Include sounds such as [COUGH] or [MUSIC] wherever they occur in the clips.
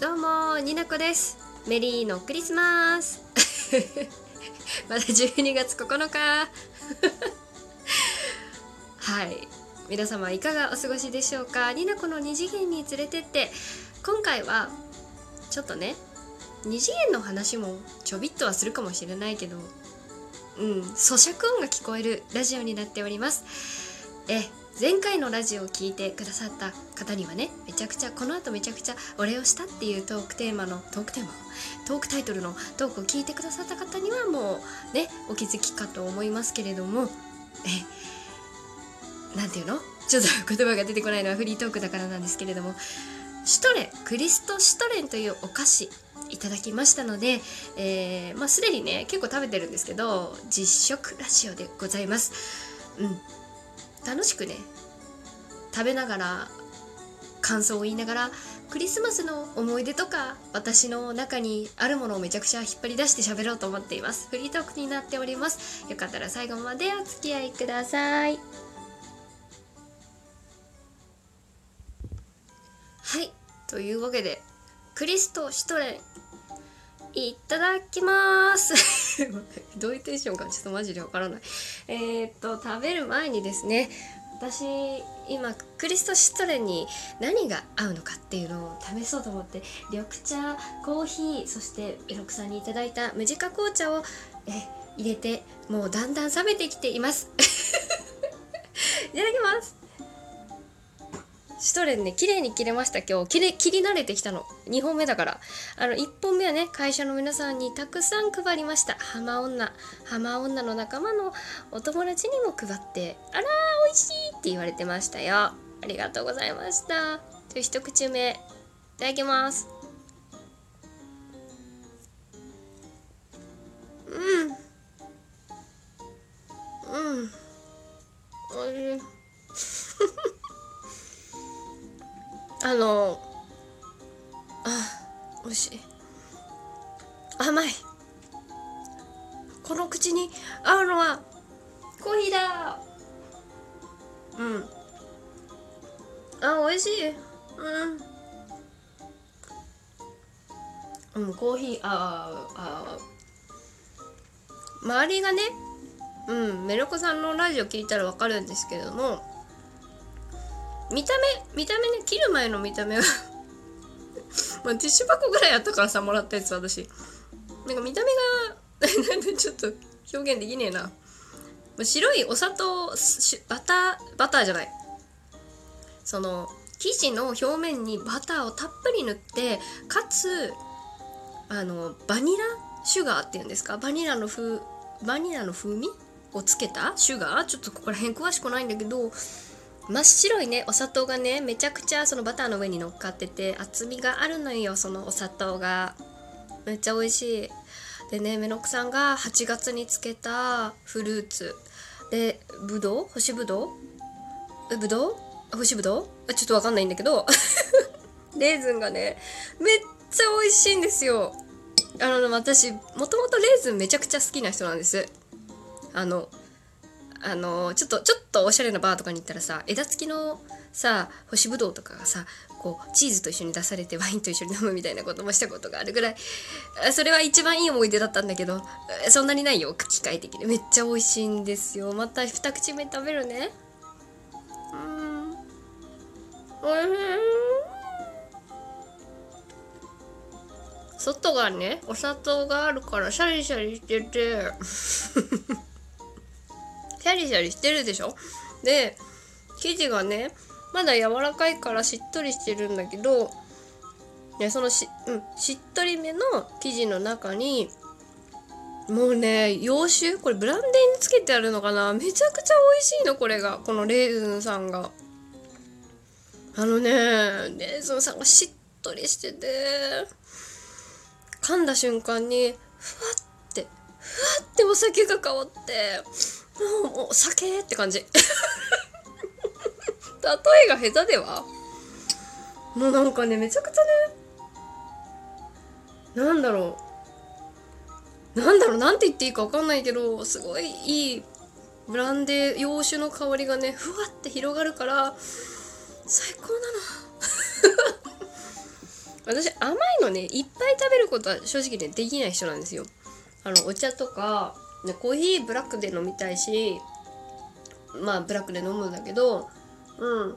どうもになこです。メリーのクリスマス。[LAUGHS] まだ12月9日はい。皆様いかがお過ごしでしょうか？になこの二次元に連れてって。今回はちょっとね二次元の話もちょびっとはするかもしれないけどうん咀嚼音が聞こえるラジオになっております。え前回のラジオを聞いてくださった方にはねめちゃくちゃこの後めちゃくちゃお礼をしたっていうトークテーマのトークテーマ？トークタイトルのトークを聞いてくださった方にはもうねお気づきかと思いますけれどもえなんていうの？ちょっと言葉が出てこないのはフリートークだからなんですけれどもシュトレンクリストシュトレンというお菓子いただきましたので、えー、まあ、すでにね結構食べてるんですけど実食ラジオでございます。うん。楽しくね食べながら感想を言いながらクリスマスの思い出とか私の中にあるものをめちゃくちゃ引っ張り出して喋ろうと思っています。フリートークになっております。よかったら最後までお付き合いください。はい。というわけでクリストシュトレンいただきます。[LAUGHS] どういうテンションかちょっとマジでわからない。えー、っと食べる前にですね私今クリストシトレンに何が合うのかっていうのを試そうと思って緑茶コーヒーそしてエロクさんにいただいたムジカ紅茶をえ入れてもうだんだん冷めてきています。[LAUGHS] いただきます。シュトレンね綺麗に切れました今日。切れ切り慣れてきたの。2本目だから。あの1本目はね会社の皆さんにたくさん配りました。浜女。浜女の仲間のお友達にも配って。あらー美味しいって言われてましたよ。ありがとうございました。という一口目。いただきます。うん。うん。おいしい。[LAUGHS] あのあ美味しい。甘い。この口に合うのはコーヒーだ。うん。あ美味しい。うん。うんコーヒーああ周りがねうんメロコさんのラジオ聞いたらわかるんですけれども見た目見た目ね切る前の見た目は [LAUGHS] まあティッシュ箱ぐらいあったからさもらったやつ私。なんか見た目が [LAUGHS] なんでちょっと表現できねえな。白いお砂糖バターバターじゃない。その生地の表面にバターをたっぷり塗ってかつあのバニラシュガーっていうんですか？バニラの風バニラの風味をつけたシュガー？ちょっとここら辺詳しくないんだけど真っ白いねお砂糖がねめちゃくちゃそのバターの上に乗っかってて厚みがあるのよそのお砂糖が。めっちゃ美味しい。でねメノクさんが8月につけたフルーツ。でぶどう？干しぶどう？ぶどう？干しぶどう？ちょっとわかんないんだけど。[LAUGHS] レーズンがねめっちゃ美味しいんですよ。あの私もともとレーズンめちゃくちゃ好きな人なんです。あのあのちょっとちょっとおしゃれなバーとかに行ったらさ枝付きのさ干しぶどうとかがさこうチーズと一緒に出されてワインと一緒に飲むみたいなこともしたことがあるぐらいそれは一番いい思い出だったんだけどそんなにないよ機械的でめっちゃ美味しいんですよ。また二口目食べるね。うん。おいしい。外がねお砂糖があるからシャリシャリしてて。シャリシャリしてるでしょ？で生地がねまだ柔らかいからしっとりしてるんだけどでそのし,、うん、しっとりめの生地の中にもうね洋酒？これブランデーにつけてあるのかな？めちゃくちゃ美味しいのこれが。このレーズンさんが。あのねレーズンさんがしっとりしてて噛んだ瞬間にふわってふわってお酒が香ってもうもう酒？って感じ。[LAUGHS] 例えが下手では？もうなんかねめちゃくちゃねなんだろう。なんだろうなんて言っていいか分かんないけどすごいいいブランデー洋酒の香りがねふわって広がるから最高なの。[LAUGHS] 私甘いのねいっぱい食べることは正直ねできない人なんですよ。あのお茶とか、ね、コーヒーブラックで飲みたいしまあブラックで飲むんだけどうん。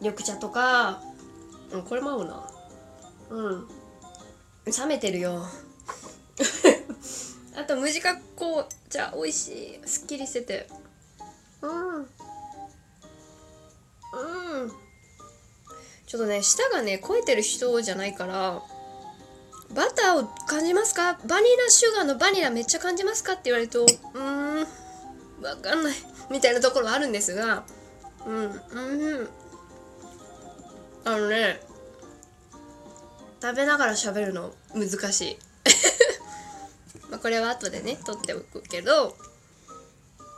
緑茶とか、うん、これも合うな。うん。冷めてるよ。[LAUGHS] あと無自覚紅茶美味しい。すっきりしてて。うん。うん。ちょっとね舌がね肥えてる人じゃないからバターを感じますか？バニラシュガーのバニラめっちゃ感じますかって言われるとうーんわかんないみたいなところはあるんですがうんうん。あのね食べながら喋るの難しい。[LAUGHS] まあこれは後でね取っておくけど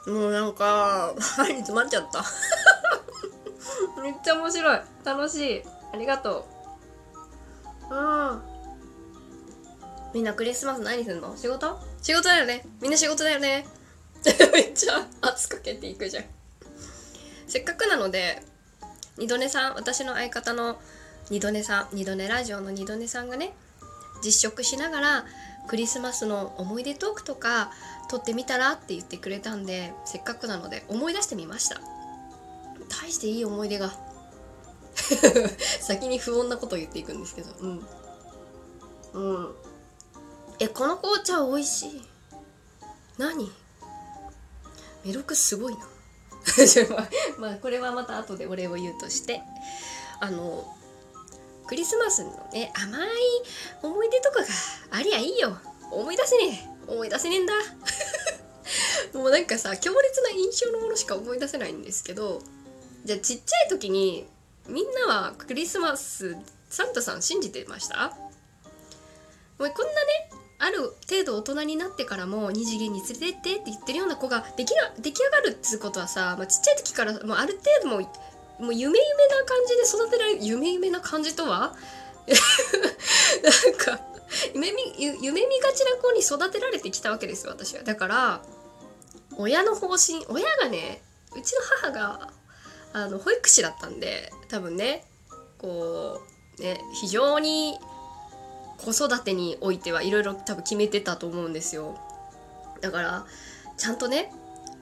もうなんか歯に詰まっちゃった。[LAUGHS] めっちゃ面白い。楽しい。ありがとう。うん。みんなクリスマス何すんの？仕事？仕事だよね。みんな仕事だよね。[LAUGHS] めっちゃ圧かけていくじゃん。せっかくなので二度寝さん私の相方の二度寝さん二度寝ラジオの二度寝さんがね実食しながらクリスマスの思い出トークとか撮ってみたらって言ってくれたんでせっかくなので思い出してみました。大していい思い出が。[LAUGHS] 先に不穏なことを言っていくんですけど。うん。うん。えこの紅茶美味しい。何？メロクすごいな。[LAUGHS] まあこれはまた後でお礼を言うとして。あのクリスマスのね甘い思い出とかがありゃいいよ。思い出せねえ。思い出せねえんだ。[LAUGHS] もうなんかさ強烈な印象のものしか思い出せないんですけどじゃあちっちゃい時にみんなはクリスマスサンタさん信じてました？もうこんなねある程度大人になってからも二次元に連れてってって言ってるような子が出来出来上がるっつうことはさ、まあ、ちっちゃい時からもうある程度ももう夢夢な感じで育てられる夢夢な感じとは？[LAUGHS] なんか夢見夢見がちな子に育てられてきたわけですよ私は。だから親の方針親がねうちの母があの保育士だったんで多分ねこうね非常に子育てにおいてはいろいろ多分決めてたと思うんですよ。だからちゃんとね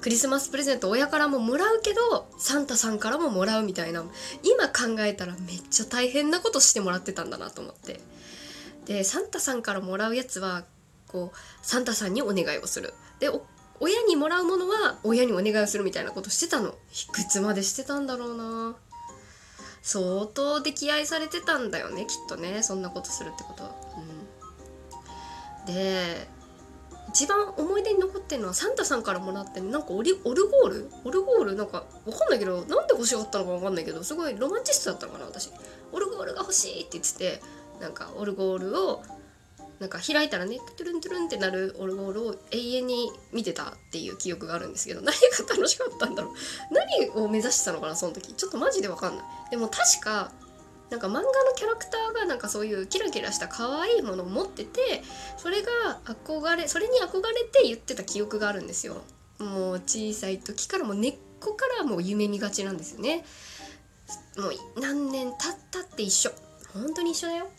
クリスマスプレゼント親からももらうけどサンタさんからももらうみたいな今考えたらめっちゃ大変なことしてもらってたんだなと思って。でサンタさんからもらうやつはこうサンタさんにお願いをする。で親にもらうものは親にお願いをするみたいなことしてたの。いくつまでしてたんだろうな。相当溺愛されてたんだよねきっとね。そんなことするってことは。うん、で一番思い出に残ってるのはサンタさんからもらってなんかオリオルゴール？オルゴール？なんかわかんないけどなんで欲しかったのかわかんないけどすごいロマンチストだったのかな私。オルゴールが欲しいって言っててなんかオルゴールをなんか開いたらねトゥルントゥルンってなるオルゴールを永遠に見てたっていう記憶があるんですけど [LAUGHS] 何が楽しかったんだろう。何を目指してたのかなその時。ちょっとマジでわかんない。でも確かなんか漫画のキャラクターがなんかそういうキラキラした可愛いものを持っててそれが憧れそれに憧れて言ってた記憶があるんですよ。もう小さい時からもう根っこからもう夢見がちなんですよね。もう何年経ったって一緒。本当に一緒だよ。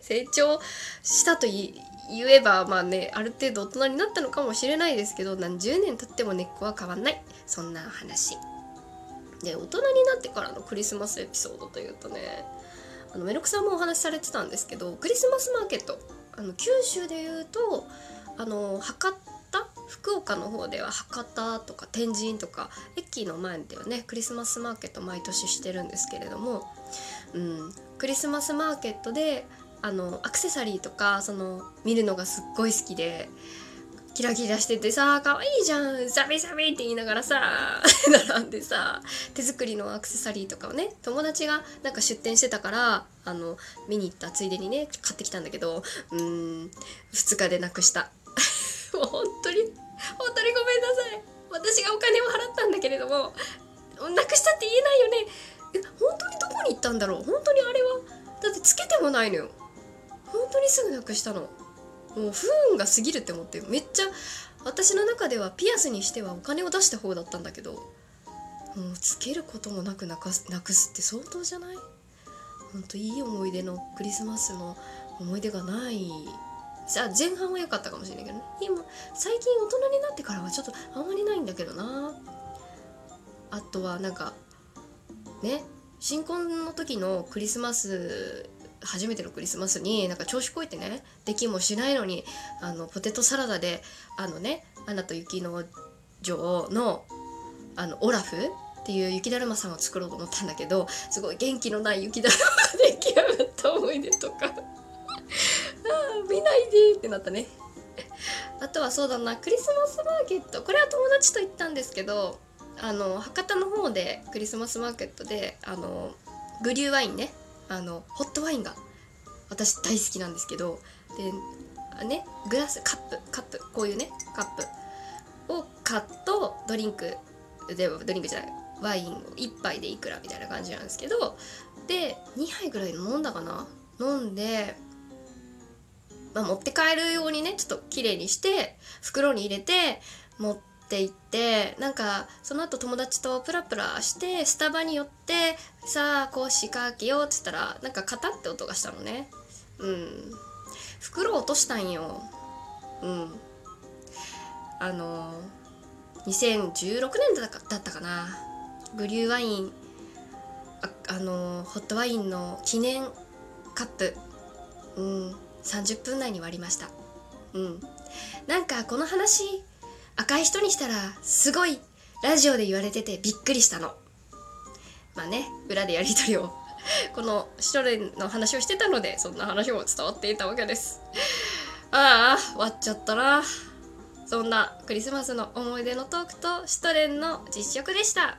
成長したと言えばまあねある程度大人になったのかもしれないですけど何十年経っても根っこは変わんない。そんな話。で大人になってからのクリスマスエピソードというとねあのメロクさんもお話しされてたんですけどクリスマスマーケットあの九州でいうとあの博多福岡の方では博多とか天神とか駅の前ではねクリスマスマーケット毎年してるんですけれども、うん、クリスマスマーケットであのアクセサリーとかその見るのがすっごい好きでキラキラしててさ可愛いじゃんサビサビって言いながらさ [LAUGHS] 並んでさ手作りのアクセサリーとかをね友達がなんか出店してたからあの見に行ったついでにね買ってきたんだけどうーん2日でなくした。[LAUGHS] もう本当に本当にごめんなさい。私がお金を払ったんだけれどもなくしたって言えないよね。え本当にどこに行ったんだろう？本当にあれは？だってつけてもないのよ。本当にすぐなくしたの。もう不運が過ぎるって思って。めっちゃ私の中ではピアスにしてはお金を出した方だったんだけどもうつけることもなくなくすなくすって相当じゃない？ほんといい思い出のクリスマスの思い出がない。さあ前半は良かったかもしれないけどね。今最近大人になってからはちょっとあんまりないんだけどな。あとはなんかね新婚の時のクリスマス初めてのクリスマスになんか調子こいてねできもしないのにあのポテトサラダであのね「アナと雪の女王の」あのオラフっていう雪だるまさんを作ろうと思ったんだけどすごい元気のない雪だるまが出来上がった思い出とか。[LAUGHS] あ見ないでってなったね。あとはそうだなクリスマスマーケット。これは友達と行ったんですけどあの博多の方でクリスマスマーケットであのグリューワインねあのホットワインが私大好きなんですけどでねグラスカップカップこういうねカップを買っとドリンクでドリンクじゃないワインを1杯でいくらみたいな感じなんですけどで2杯ぐらい飲んだかな飲んで、まあ、持って帰るようにねちょっと綺麗にして袋に入れて持って行ってなんかその後友達とプラプラしてスタバに寄ってさあこう仕掛けようっつったらなんかカタって音がしたのね。うん。袋落としたんよ。うん。あの2016年だったかな。グリューワインああのホットワインの記念カップ。うん。30分内に割りました。うん。なんかこの話赤い人にしたらすごいラジオで言われててびっくりしたのまあね裏でやり取りを [LAUGHS] このシトレンの話をしてたのでそんな話も伝わっていたわけですああ終わっちゃったなそんなクリスマスの思い出のトークとシュトレンの実食でした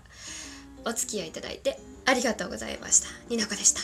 お付き合いいただいてありがとうございました。になこでした。